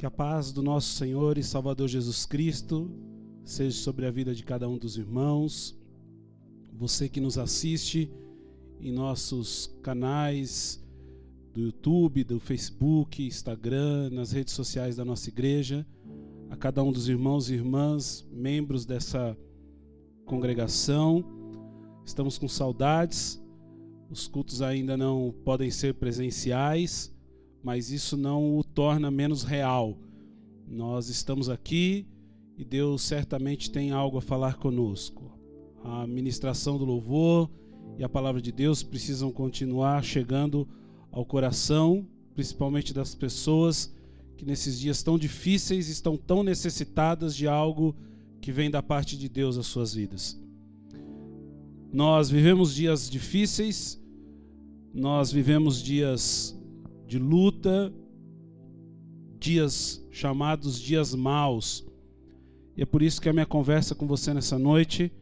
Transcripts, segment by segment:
Que a paz do nosso Senhor e Salvador Jesus Cristo seja sobre a vida de cada um dos irmãos. Você que nos assiste em nossos canais do YouTube, do Facebook, Instagram, nas redes sociais da nossa igreja, a cada um dos irmãos e irmãs, membros dessa congregação. Estamos com saudades. Os cultos ainda não podem ser presenciais mas isso não o torna menos real. Nós estamos aqui e Deus certamente tem algo a falar conosco. A ministração do louvor e a palavra de Deus precisam continuar chegando ao coração, principalmente das pessoas que nesses dias tão difíceis estão tão necessitadas de algo que vem da parte de Deus às suas vidas. Nós vivemos dias difíceis, nós vivemos dias de luta, dias chamados dias maus. E é por isso que a minha conversa com você nessa noite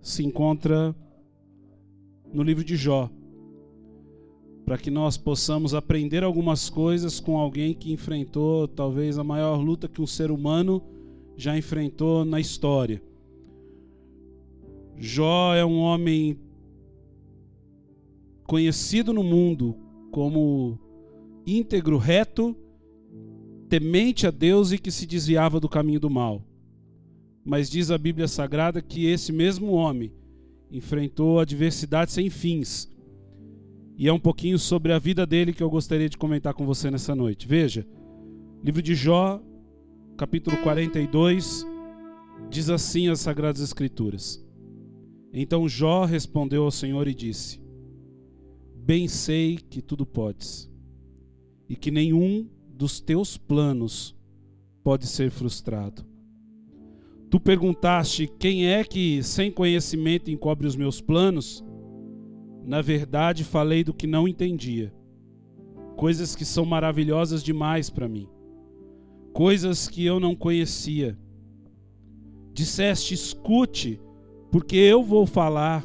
se encontra no livro de Jó. Para que nós possamos aprender algumas coisas com alguém que enfrentou talvez a maior luta que um ser humano já enfrentou na história. Jó é um homem conhecido no mundo como íntegro, reto, temente a Deus e que se desviava do caminho do mal. Mas diz a Bíblia Sagrada que esse mesmo homem enfrentou adversidades sem fins. E é um pouquinho sobre a vida dele que eu gostaria de comentar com você nessa noite. Veja, livro de Jó, capítulo 42, diz assim as Sagradas Escrituras. Então Jó respondeu ao Senhor e disse: Bem sei que tudo podes e que nenhum dos teus planos pode ser frustrado. Tu perguntaste quem é que, sem conhecimento, encobre os meus planos? Na verdade, falei do que não entendia. Coisas que são maravilhosas demais para mim. Coisas que eu não conhecia. Disseste: escute, porque eu vou falar.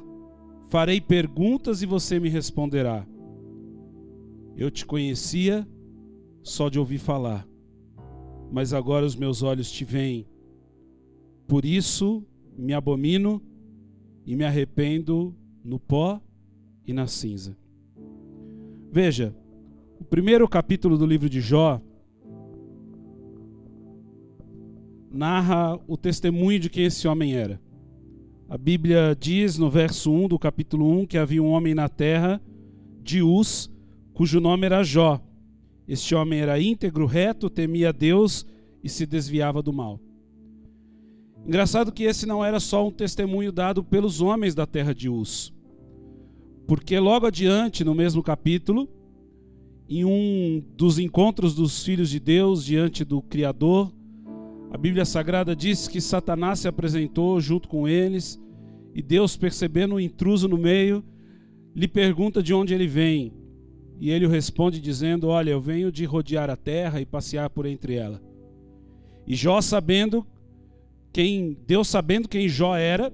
Farei perguntas e você me responderá. Eu te conhecia só de ouvir falar, mas agora os meus olhos te veem. Por isso me abomino e me arrependo no pó e na cinza. Veja, o primeiro capítulo do livro de Jó narra o testemunho de quem esse homem era. A Bíblia diz no verso 1 do capítulo 1 que havia um homem na terra de Uz, cujo nome era Jó. Este homem era íntegro, reto, temia Deus e se desviava do mal. Engraçado que esse não era só um testemunho dado pelos homens da terra de Uz. Porque logo adiante, no mesmo capítulo, em um dos encontros dos filhos de Deus diante do Criador, a Bíblia Sagrada diz que Satanás se apresentou junto com eles e Deus, percebendo o intruso no meio, lhe pergunta de onde ele vem. E ele responde dizendo: Olha, eu venho de rodear a terra e passear por entre ela. E Jó sabendo quem, Deus sabendo quem Jó era,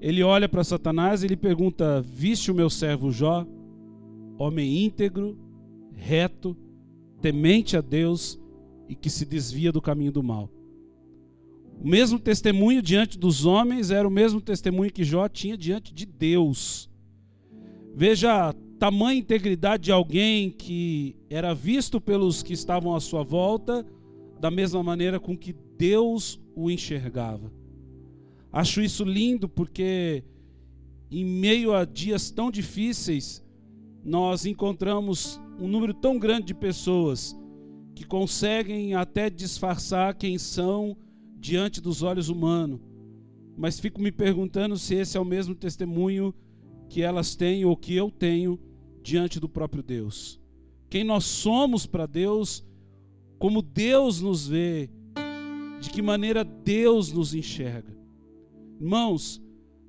ele olha para Satanás e lhe pergunta: Viste o meu servo Jó, homem íntegro, reto, temente a Deus e que se desvia do caminho do mal. O mesmo testemunho diante dos homens era o mesmo testemunho que Jó tinha diante de Deus. Veja tamanha integridade de alguém que era visto pelos que estavam à sua volta da mesma maneira com que Deus o enxergava. Acho isso lindo porque em meio a dias tão difíceis, nós encontramos um número tão grande de pessoas que conseguem até disfarçar quem são diante dos olhos humanos. Mas fico me perguntando se esse é o mesmo testemunho que elas têm ou que eu tenho diante do próprio Deus. Quem nós somos para Deus, como Deus nos vê, de que maneira Deus nos enxerga. Irmãos,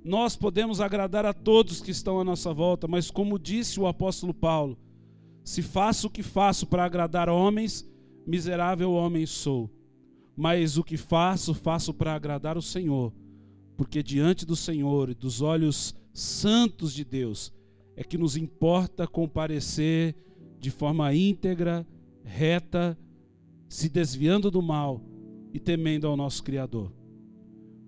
nós podemos agradar a todos que estão à nossa volta, mas como disse o apóstolo Paulo, se faço o que faço para agradar homens, miserável homem sou. Mas o que faço, faço para agradar o Senhor, porque diante do Senhor e dos olhos santos de Deus, é que nos importa comparecer de forma íntegra, reta, se desviando do mal e temendo ao nosso Criador.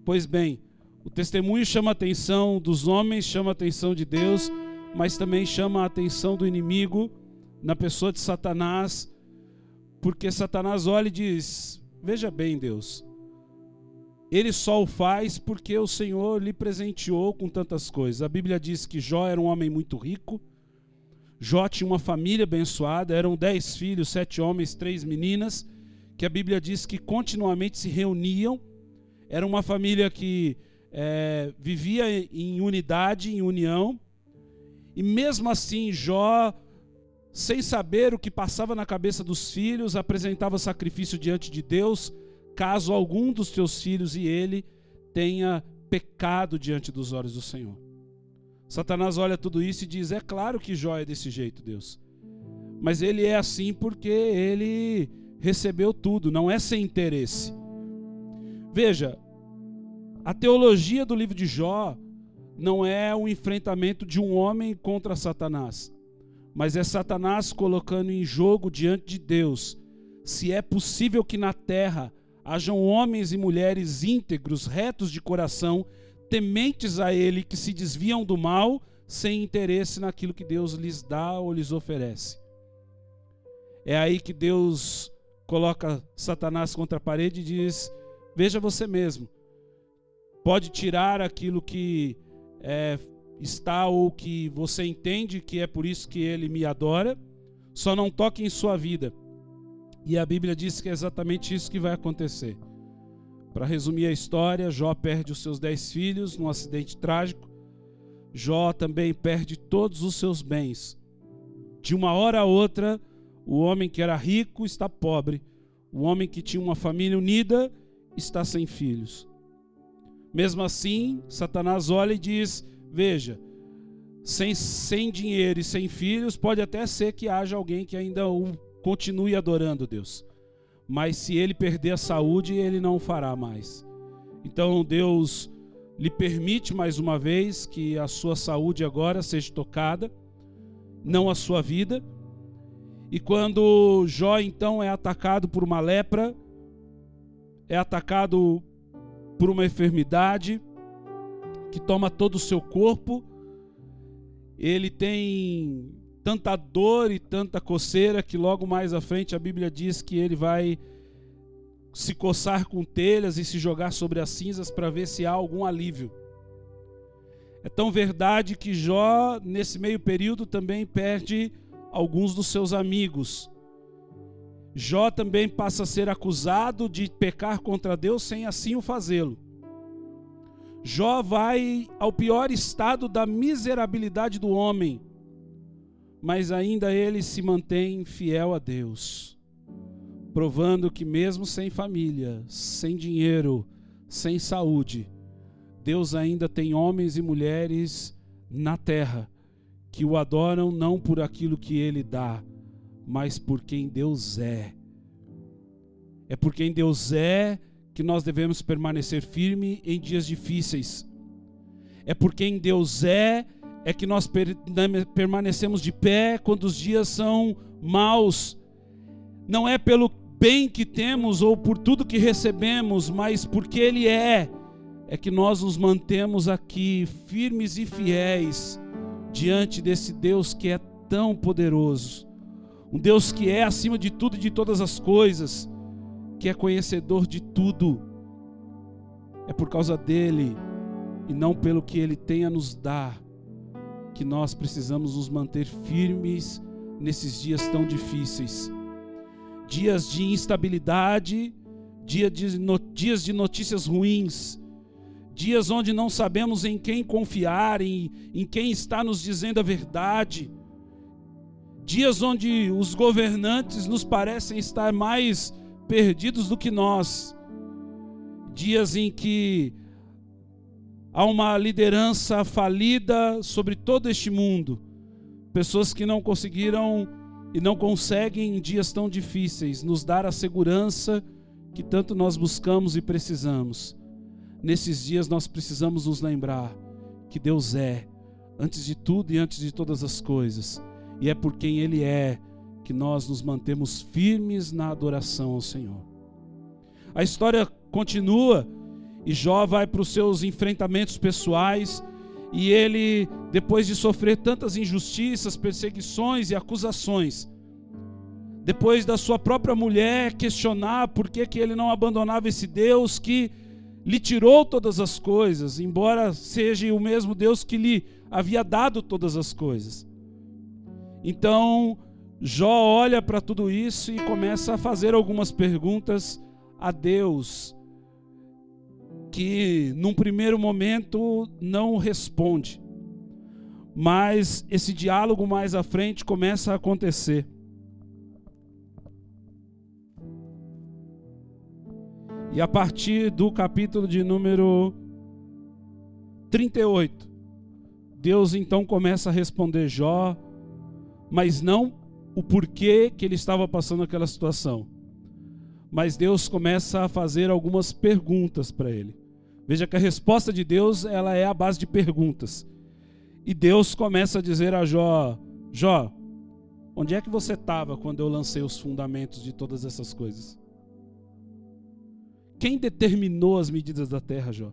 Pois bem, o testemunho chama a atenção dos homens, chama a atenção de Deus, mas também chama a atenção do inimigo na pessoa de Satanás, porque Satanás olha e diz: Veja bem, Deus, ele só o faz porque o Senhor lhe presenteou com tantas coisas. A Bíblia diz que Jó era um homem muito rico. Jó tinha uma família abençoada, eram dez filhos, sete homens, três meninas, que a Bíblia diz que continuamente se reuniam. Era uma família que é, vivia em unidade, em união. E mesmo assim, Jó, sem saber o que passava na cabeça dos filhos, apresentava sacrifício diante de Deus caso algum dos teus filhos e ele tenha pecado diante dos olhos do Senhor. Satanás olha tudo isso e diz: É claro que Jó é desse jeito, Deus. Mas ele é assim porque ele recebeu tudo, não é sem interesse. Veja, a teologia do livro de Jó não é o enfrentamento de um homem contra Satanás, mas é Satanás colocando em jogo diante de Deus se é possível que na terra hajam homens e mulheres íntegros, retos de coração, tementes a Ele, que se desviam do mal, sem interesse naquilo que Deus lhes dá ou lhes oferece. É aí que Deus coloca Satanás contra a parede e diz: Veja você mesmo, pode tirar aquilo que é, está ou que você entende que é por isso que ele me adora, só não toque em sua vida e a Bíblia diz que é exatamente isso que vai acontecer. Para resumir a história, Jó perde os seus dez filhos num acidente trágico. Jó também perde todos os seus bens. De uma hora a outra, o homem que era rico está pobre. O homem que tinha uma família unida está sem filhos. Mesmo assim, Satanás olha e diz: Veja, sem, sem dinheiro e sem filhos, pode até ser que haja alguém que ainda o continue adorando Deus. Mas se ele perder a saúde, ele não fará mais. Então Deus lhe permite mais uma vez que a sua saúde agora seja tocada, não a sua vida. E quando Jó então é atacado por uma lepra, é atacado por uma enfermidade que toma todo o seu corpo, ele tem tanta dor e tanta coceira que logo mais à frente a Bíblia diz que ele vai se coçar com telhas e se jogar sobre as cinzas para ver se há algum alívio. É tão verdade que Jó, nesse meio período, também perde alguns dos seus amigos. Jó também passa a ser acusado de pecar contra Deus sem assim o fazê-lo. Jó vai ao pior estado da miserabilidade do homem mas ainda ele se mantém fiel a Deus, provando que, mesmo sem família, sem dinheiro, sem saúde, Deus ainda tem homens e mulheres na terra que o adoram não por aquilo que ele dá, mas por quem Deus é. É por quem Deus é que nós devemos permanecer firme em dias difíceis. É por quem Deus é é que nós permanecemos de pé quando os dias são maus. Não é pelo bem que temos ou por tudo que recebemos, mas porque Ele é, é que nós nos mantemos aqui firmes e fiéis diante desse Deus que é tão poderoso. Um Deus que é acima de tudo e de todas as coisas, que é conhecedor de tudo. É por causa dele e não pelo que ele tem a nos dar que nós precisamos nos manter firmes nesses dias tão difíceis. Dias de instabilidade, dia de dias de notícias ruins, dias onde não sabemos em quem confiar, em, em quem está nos dizendo a verdade, dias onde os governantes nos parecem estar mais perdidos do que nós, dias em que Há uma liderança falida sobre todo este mundo. Pessoas que não conseguiram e não conseguem em dias tão difíceis nos dar a segurança que tanto nós buscamos e precisamos. Nesses dias nós precisamos nos lembrar que Deus é, antes de tudo e antes de todas as coisas, e é por quem Ele é que nós nos mantemos firmes na adoração ao Senhor. A história continua e Jó vai para os seus enfrentamentos pessoais e ele, depois de sofrer tantas injustiças, perseguições e acusações, depois da sua própria mulher questionar por que, que ele não abandonava esse Deus que lhe tirou todas as coisas, embora seja o mesmo Deus que lhe havia dado todas as coisas. Então, Jó olha para tudo isso e começa a fazer algumas perguntas a Deus, que num primeiro momento não responde. Mas esse diálogo mais à frente começa a acontecer. E a partir do capítulo de número 38, Deus então começa a responder Jó, mas não o porquê que ele estava passando aquela situação. Mas Deus começa a fazer algumas perguntas para ele. Veja que a resposta de Deus, ela é a base de perguntas. E Deus começa a dizer a Jó: Jó, onde é que você estava quando eu lancei os fundamentos de todas essas coisas? Quem determinou as medidas da terra, Jó?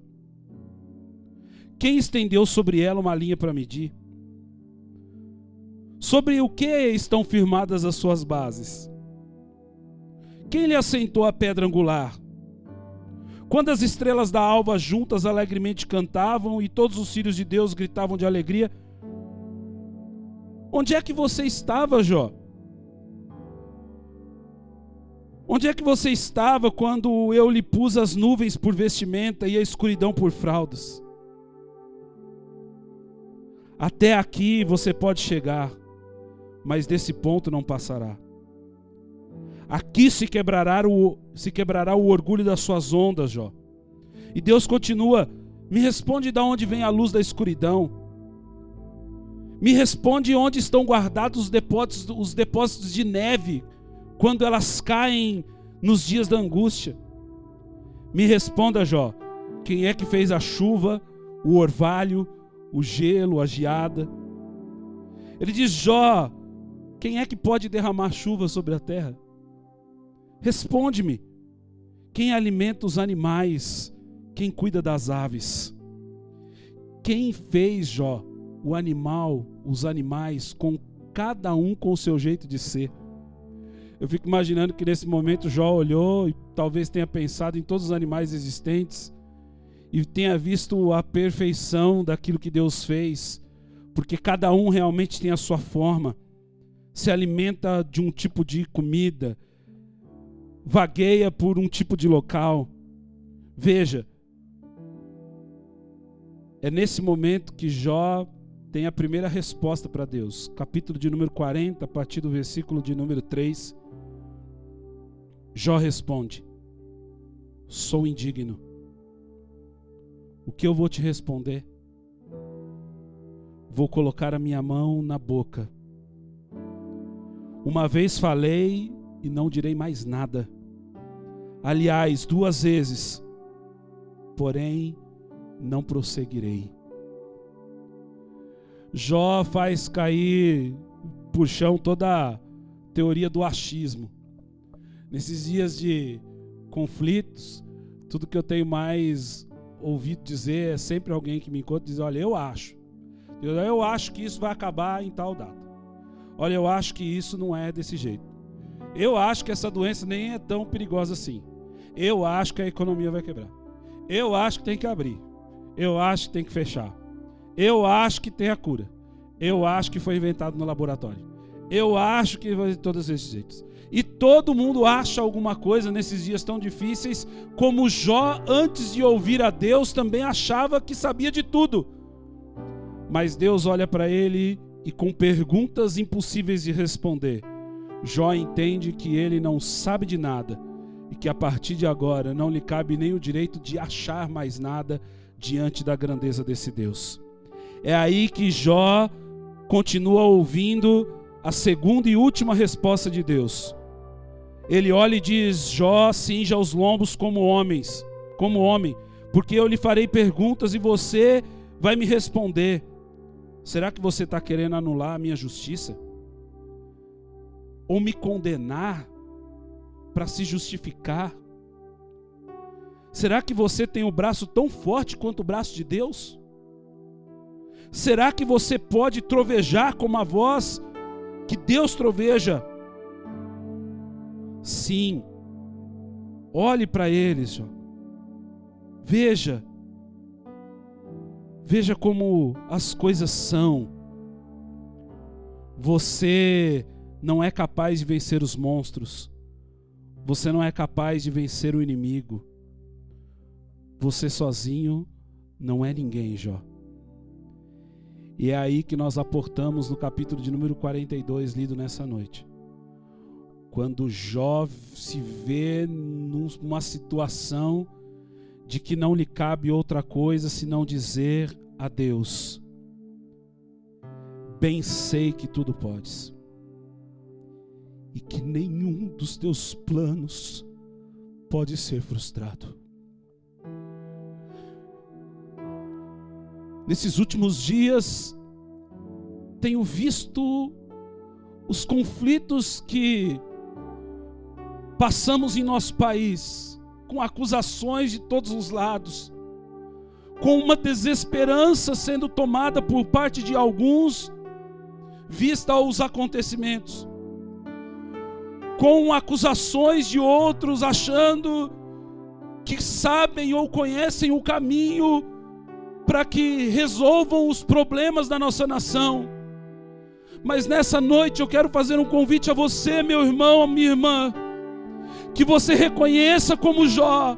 Quem estendeu sobre ela uma linha para medir? Sobre o que estão firmadas as suas bases? Quem lhe assentou a pedra angular? Quando as estrelas da alva juntas alegremente cantavam e todos os filhos de Deus gritavam de alegria, onde é que você estava, Jó? Onde é que você estava quando eu lhe pus as nuvens por vestimenta e a escuridão por fraldas? Até aqui você pode chegar, mas desse ponto não passará. Aqui se quebrará o, se quebrará o orgulho das suas ondas, Jó. E Deus continua: me responde de onde vem a luz da escuridão. Me responde onde estão guardados os depósitos, os depósitos de neve quando elas caem nos dias da angústia. Me responda, Jó, quem é que fez a chuva, o orvalho, o gelo, a geada? Ele diz: Jó, quem é que pode derramar chuva sobre a terra? Responde-me. Quem alimenta os animais? Quem cuida das aves? Quem fez, Jó, o animal, os animais, com cada um com o seu jeito de ser? Eu fico imaginando que nesse momento Jó olhou e talvez tenha pensado em todos os animais existentes e tenha visto a perfeição daquilo que Deus fez, porque cada um realmente tem a sua forma, se alimenta de um tipo de comida, vagueia por um tipo de local. Veja, é nesse momento que Jó tem a primeira resposta para Deus. Capítulo de número 40, a partir do versículo de número 3. Jó responde: Sou indigno. O que eu vou te responder? Vou colocar a minha mão na boca. Uma vez falei e não direi mais nada. Aliás, duas vezes, porém não prosseguirei. Jó faz cair por chão toda a teoria do achismo. Nesses dias de conflitos, tudo que eu tenho mais ouvido dizer é sempre alguém que me encontra diz: Olha, eu acho. Eu acho que isso vai acabar em tal data. Olha, eu acho que isso não é desse jeito. Eu acho que essa doença nem é tão perigosa assim. Eu acho que a economia vai quebrar. Eu acho que tem que abrir. Eu acho que tem que fechar. Eu acho que tem a cura. Eu acho que foi inventado no laboratório. Eu acho que vai de todos esses jeitos. E todo mundo acha alguma coisa nesses dias tão difíceis, como Jó, antes de ouvir a Deus, também achava que sabia de tudo. Mas Deus olha para ele e, com perguntas impossíveis de responder, Jó entende que ele não sabe de nada e que a partir de agora não lhe cabe nem o direito de achar mais nada diante da grandeza desse Deus. É aí que Jó continua ouvindo a segunda e última resposta de Deus. Ele olha e diz: Jó, cinja os lombos como homens, como homem, porque eu lhe farei perguntas e você vai me responder. Será que você está querendo anular a minha justiça? Ou me condenar para se justificar? Será que você tem o braço tão forte quanto o braço de Deus? Será que você pode trovejar como a voz que Deus troveja? Sim. Olhe para eles, veja, veja como as coisas são. Você não é capaz de vencer os monstros. Você não é capaz de vencer o inimigo. Você sozinho não é ninguém, Jó. E é aí que nós aportamos no capítulo de número 42, lido nessa noite. Quando Jó se vê numa situação de que não lhe cabe outra coisa senão dizer a Deus: Bem sei que tudo podes e que nenhum dos teus planos pode ser frustrado. Nesses últimos dias, tenho visto os conflitos que passamos em nosso país, com acusações de todos os lados, com uma desesperança sendo tomada por parte de alguns, vista os acontecimentos com acusações de outros, achando que sabem ou conhecem o caminho para que resolvam os problemas da nossa nação. Mas nessa noite eu quero fazer um convite a você, meu irmão, a minha irmã, que você reconheça como Jó,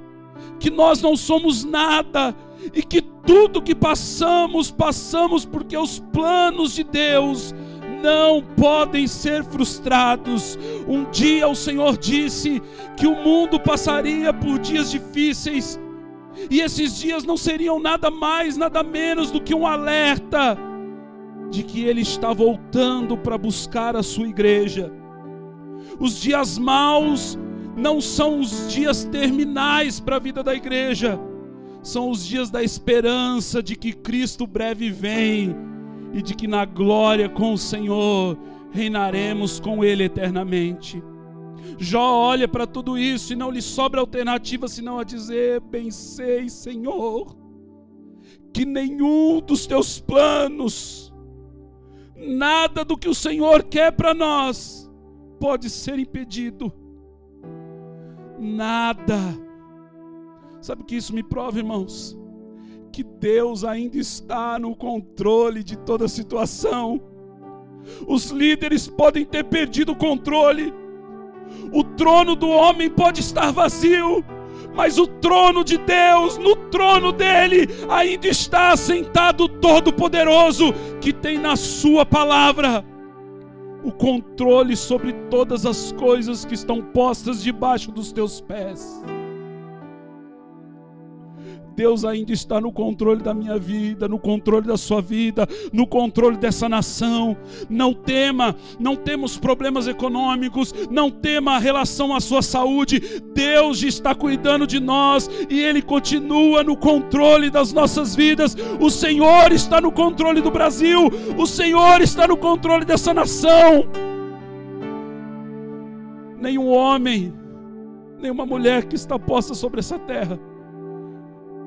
que nós não somos nada e que tudo que passamos, passamos porque os planos de Deus não podem ser frustrados. Um dia o Senhor disse que o mundo passaria por dias difíceis, e esses dias não seriam nada mais, nada menos do que um alerta de que Ele está voltando para buscar a sua igreja. Os dias maus não são os dias terminais para a vida da igreja, são os dias da esperança de que Cristo breve vem e de que na glória com o Senhor reinaremos com Ele eternamente. Jó olha para tudo isso e não lhe sobra alternativa senão a dizer: Bem sei, Senhor, que nenhum dos teus planos, nada do que o Senhor quer para nós, pode ser impedido. Nada. Sabe o que isso me prova, irmãos? Que Deus ainda está no controle de toda a situação. Os líderes podem ter perdido o controle, o trono do homem pode estar vazio, mas o trono de Deus, no trono dele, ainda está assentado o Todo-Poderoso, que tem na Sua palavra o controle sobre todas as coisas que estão postas debaixo dos teus pés. Deus ainda está no controle da minha vida, no controle da sua vida, no controle dessa nação. Não tema, não temos problemas econômicos, não tema a relação à sua saúde. Deus está cuidando de nós e Ele continua no controle das nossas vidas. O Senhor está no controle do Brasil, o Senhor está no controle dessa nação. Nenhum homem, nenhuma mulher que está posta sobre essa terra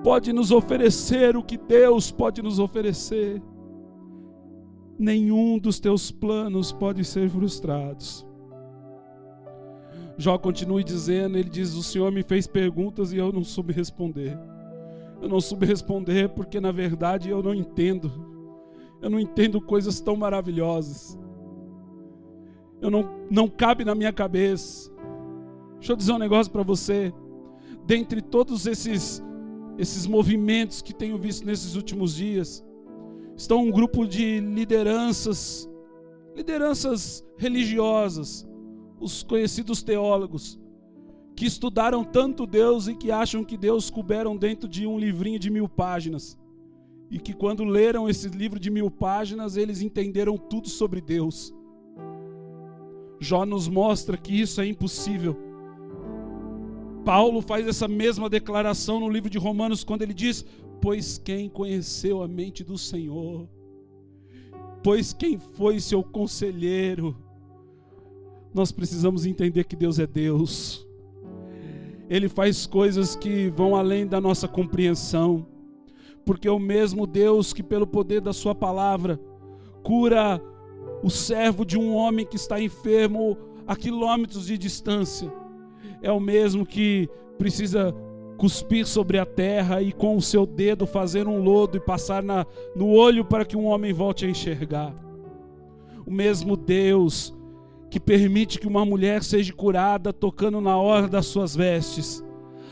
pode nos oferecer o que Deus pode nos oferecer. Nenhum dos teus planos pode ser frustrados. Jó continua dizendo, ele diz: "O Senhor me fez perguntas e eu não soube responder. Eu não soube responder porque na verdade eu não entendo. Eu não entendo coisas tão maravilhosas. Eu não não cabe na minha cabeça. Deixa eu dizer um negócio para você. Dentre todos esses esses movimentos que tenho visto nesses últimos dias. Estão um grupo de lideranças, lideranças religiosas, os conhecidos teólogos, que estudaram tanto Deus e que acham que Deus couberam dentro de um livrinho de mil páginas. E que quando leram esse livro de mil páginas, eles entenderam tudo sobre Deus. Jó nos mostra que isso é impossível Paulo faz essa mesma declaração no livro de Romanos, quando ele diz: Pois quem conheceu a mente do Senhor, pois quem foi seu conselheiro, nós precisamos entender que Deus é Deus. Ele faz coisas que vão além da nossa compreensão, porque é o mesmo Deus que, pelo poder da Sua palavra, cura o servo de um homem que está enfermo a quilômetros de distância, é o mesmo que precisa cuspir sobre a terra e com o seu dedo fazer um lodo e passar na, no olho para que um homem volte a enxergar. O mesmo Deus que permite que uma mulher seja curada tocando na hora das suas vestes.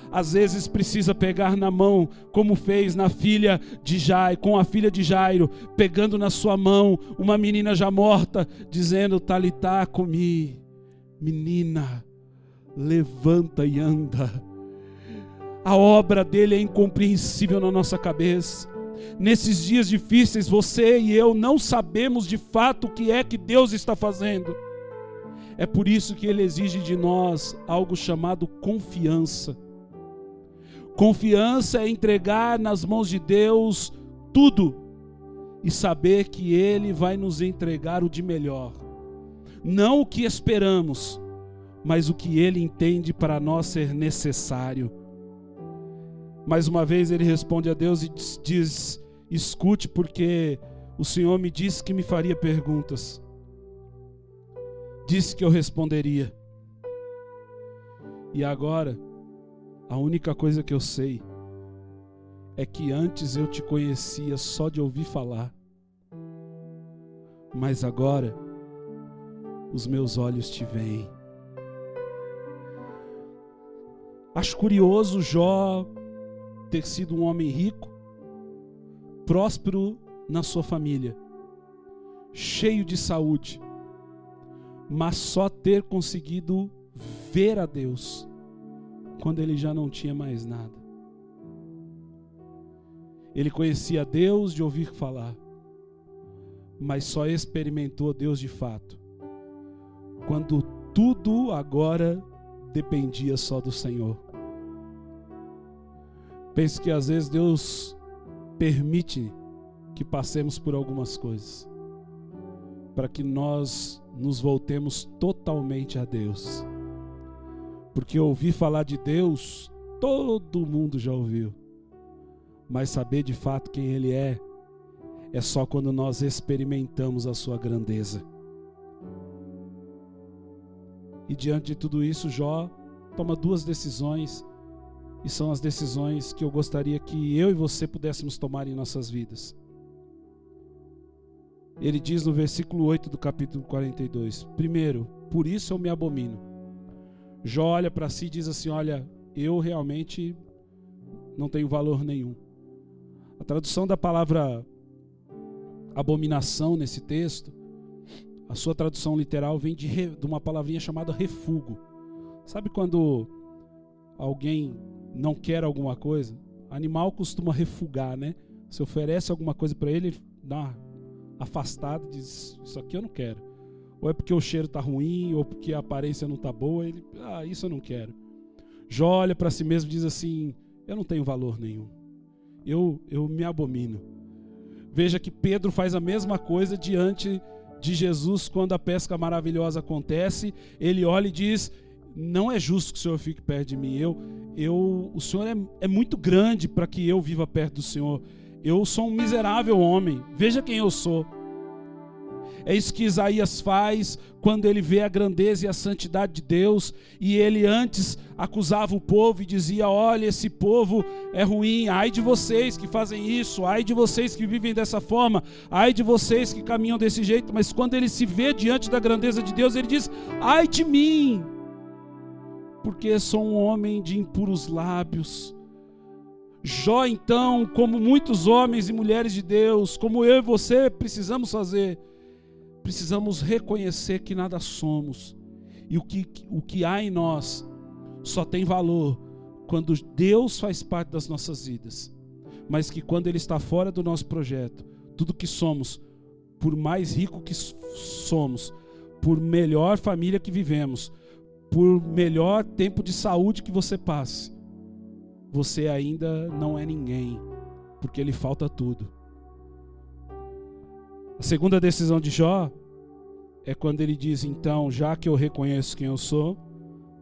Às vezes precisa pegar na mão, como fez na filha de Jairo, com a filha de Jairo, pegando na sua mão uma menina já morta, dizendo: Talitá comi, menina, levanta e anda. A obra dele é incompreensível na nossa cabeça. Nesses dias difíceis, você e eu não sabemos de fato o que é que Deus está fazendo. É por isso que ele exige de nós algo chamado confiança. Confiança é entregar nas mãos de Deus tudo e saber que Ele vai nos entregar o de melhor. Não o que esperamos, mas o que Ele entende para nós ser necessário. Mais uma vez ele responde a Deus e diz: Escute, porque o Senhor me disse que me faria perguntas disse que eu responderia. E agora, a única coisa que eu sei é que antes eu te conhecia só de ouvir falar, mas agora os meus olhos te veem. Acho curioso Jó ter sido um homem rico, próspero na sua família, cheio de saúde, mas só ter conseguido ver a Deus quando ele já não tinha mais nada. Ele conhecia Deus de ouvir falar, mas só experimentou Deus de fato quando tudo agora dependia só do Senhor. Penso que às vezes Deus permite que passemos por algumas coisas para que nós nos voltemos totalmente a Deus. Porque ouvir falar de Deus, todo mundo já ouviu. Mas saber de fato quem Ele é, é só quando nós experimentamos a Sua grandeza. E diante de tudo isso, Jó toma duas decisões, e são as decisões que eu gostaria que eu e você pudéssemos tomar em nossas vidas. Ele diz no versículo 8 do capítulo 42: Primeiro, por isso eu me abomino. Jó olha para si e diz assim: Olha, eu realmente não tenho valor nenhum. A tradução da palavra abominação nesse texto, a sua tradução literal vem de, de uma palavrinha chamada refugo. Sabe quando alguém não quer alguma coisa? Animal costuma refugar, né? Se oferece alguma coisa para ele, dá afastado, diz: Isso aqui eu não quero. Ou é porque o cheiro está ruim, ou porque a aparência não está boa. Ele, ah, isso eu não quero. Jó olha para si mesmo e diz assim: Eu não tenho valor nenhum. Eu, eu me abomino. Veja que Pedro faz a mesma coisa diante de Jesus quando a pesca maravilhosa acontece. Ele olha e diz: Não é justo que o Senhor fique perto de mim. Eu, eu, o Senhor é, é muito grande para que eu viva perto do Senhor. Eu sou um miserável homem. Veja quem eu sou. É isso que Isaías faz quando ele vê a grandeza e a santidade de Deus. E ele antes acusava o povo e dizia: Olha, esse povo é ruim. Ai de vocês que fazem isso. Ai de vocês que vivem dessa forma. Ai de vocês que caminham desse jeito. Mas quando ele se vê diante da grandeza de Deus, ele diz: Ai de mim. Porque sou um homem de impuros lábios. Jó, então, como muitos homens e mulheres de Deus, como eu e você precisamos fazer, precisamos reconhecer que nada somos e o que, o que há em nós só tem valor quando Deus faz parte das nossas vidas, mas que quando Ele está fora do nosso projeto, tudo que somos, por mais rico que somos, por melhor família que vivemos, por melhor tempo de saúde que você passe, você ainda não é ninguém, porque lhe falta tudo. A segunda decisão de Jó é quando ele diz: então, já que eu reconheço quem eu sou,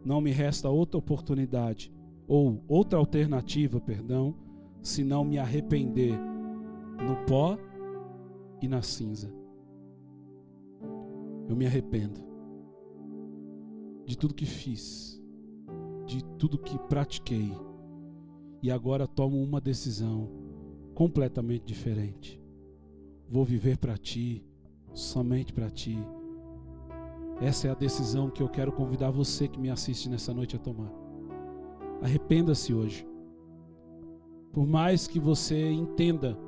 não me resta outra oportunidade, ou outra alternativa, perdão, senão me arrepender no pó e na cinza. Eu me arrependo de tudo que fiz, de tudo que pratiquei, e agora tomo uma decisão completamente diferente. Vou viver para ti, somente para ti. Essa é a decisão que eu quero convidar você que me assiste nessa noite a tomar. Arrependa-se hoje. Por mais que você entenda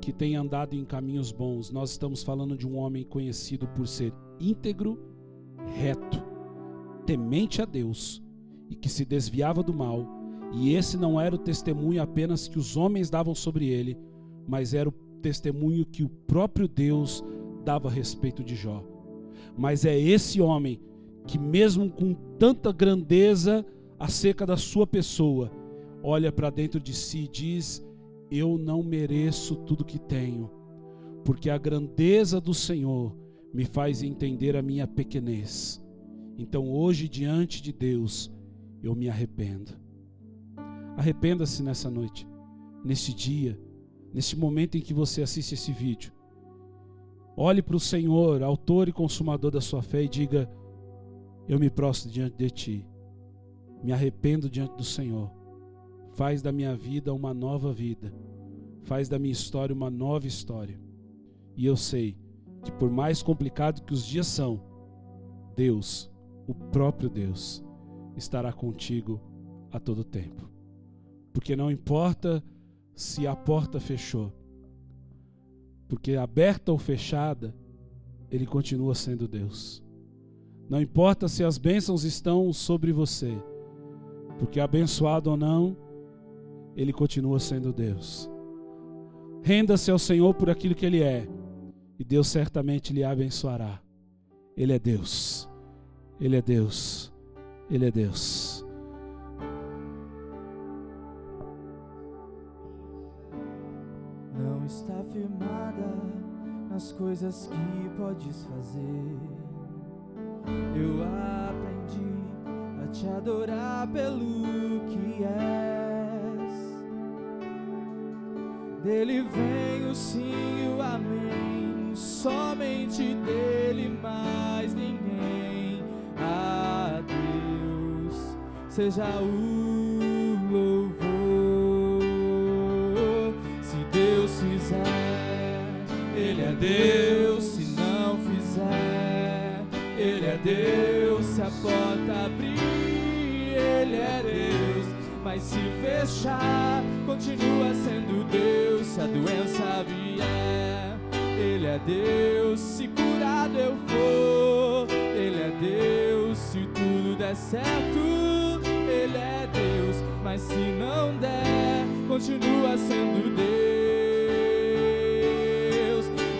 que tem andado em caminhos bons, nós estamos falando de um homem conhecido por ser íntegro, reto, temente a Deus e que se desviava do mal. E esse não era o testemunho apenas que os homens davam sobre ele, mas era o testemunho que o próprio Deus dava a respeito de Jó. Mas é esse homem que, mesmo com tanta grandeza acerca da sua pessoa, olha para dentro de si e diz: Eu não mereço tudo que tenho, porque a grandeza do Senhor me faz entender a minha pequenez. Então hoje, diante de Deus, eu me arrependo. Arrependa-se nessa noite, neste dia, neste momento em que você assiste esse vídeo. Olhe para o Senhor, autor e consumador da sua fé, e diga: Eu me prostro diante de Ti, me arrependo diante do Senhor. Faz da minha vida uma nova vida, faz da minha história uma nova história. E eu sei que, por mais complicado que os dias são, Deus, o próprio Deus, estará contigo a todo tempo. Porque não importa se a porta fechou, porque aberta ou fechada, Ele continua sendo Deus. Não importa se as bênçãos estão sobre você, porque abençoado ou não, Ele continua sendo Deus. Renda-se ao Senhor por aquilo que Ele é, e Deus certamente lhe abençoará. Ele é Deus, Ele é Deus, Ele é Deus. não está firmada nas coisas que podes fazer. Eu aprendi a te adorar pelo que és. Dele vem o sim e o amém, somente dele mais ninguém. A Deus seja o louvor. Ele é Deus, se não fizer, Ele é Deus, se a porta abrir, Ele é Deus, mas se fechar, continua sendo Deus, se a doença vier, Ele é Deus, se curado eu for, Ele é Deus, se der certo, Ele é Deus, mas se não der, continua sendo Deus.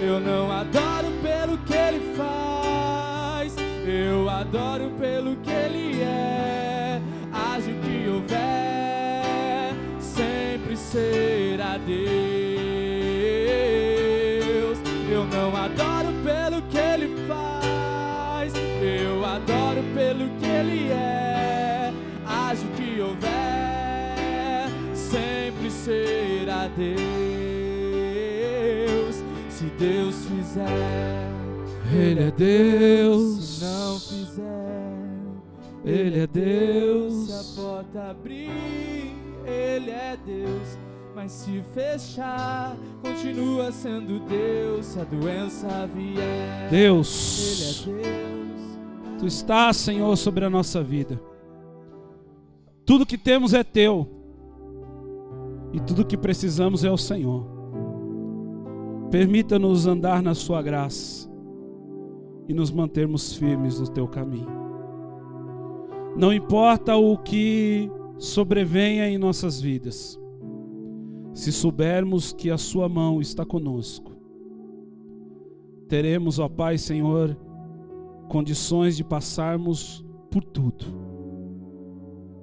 Eu não adoro pelo que ele faz, eu adoro pelo que fizer, Ele é Deus. Se não fizer, Ele é Deus. Se a porta abrir, Ele é Deus. Mas se fechar, continua sendo Deus. Se a doença vier, Deus. Ele é Deus. Tu estás, Senhor, sobre a nossa vida. Tudo que temos é teu. E tudo que precisamos é o Senhor. Permita-nos andar na Sua graça e nos mantermos firmes no Teu caminho. Não importa o que sobrevenha em nossas vidas, se soubermos que a Sua mão está conosco, teremos, ó Pai Senhor, condições de passarmos por tudo.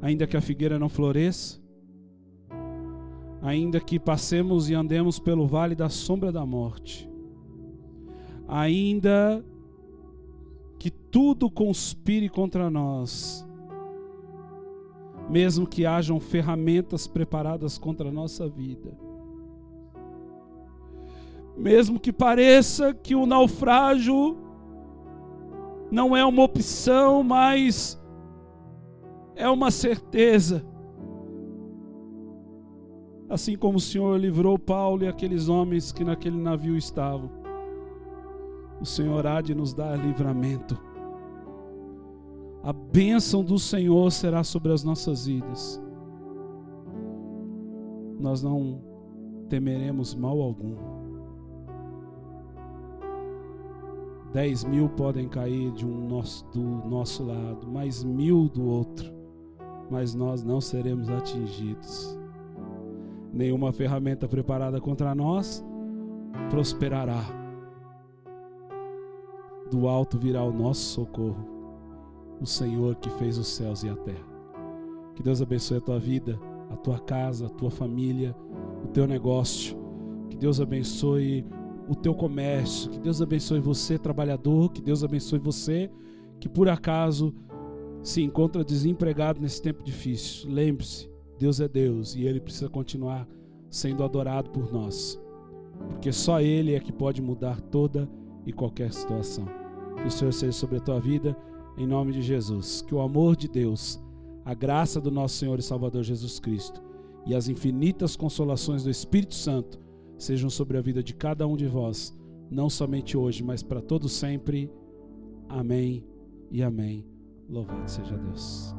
Ainda que a figueira não floresça, ainda que passemos e andemos pelo vale da sombra da morte, ainda tudo conspire contra nós, mesmo que hajam ferramentas preparadas contra a nossa vida. Mesmo que pareça que o naufrágio não é uma opção, mas é uma certeza. Assim como o Senhor livrou Paulo e aqueles homens que naquele navio estavam, o Senhor há de nos dar livramento. A bênção do Senhor será sobre as nossas vidas. Nós não temeremos mal algum. Dez mil podem cair de um nosso, do nosso lado, mais mil do outro, mas nós não seremos atingidos. Nenhuma ferramenta preparada contra nós prosperará. Do alto virá o nosso socorro o Senhor que fez os céus e a terra. Que Deus abençoe a tua vida, a tua casa, a tua família, o teu negócio. Que Deus abençoe o teu comércio. Que Deus abençoe você, trabalhador. Que Deus abençoe você que por acaso se encontra desempregado nesse tempo difícil. Lembre-se, Deus é Deus e Ele precisa continuar sendo adorado por nós, porque só Ele é que pode mudar toda e qualquer situação. Que o Senhor seja sobre a tua vida em nome de Jesus. Que o amor de Deus, a graça do nosso Senhor e Salvador Jesus Cristo e as infinitas consolações do Espírito Santo sejam sobre a vida de cada um de vós, não somente hoje, mas para todo sempre. Amém e amém. Louvado seja Deus.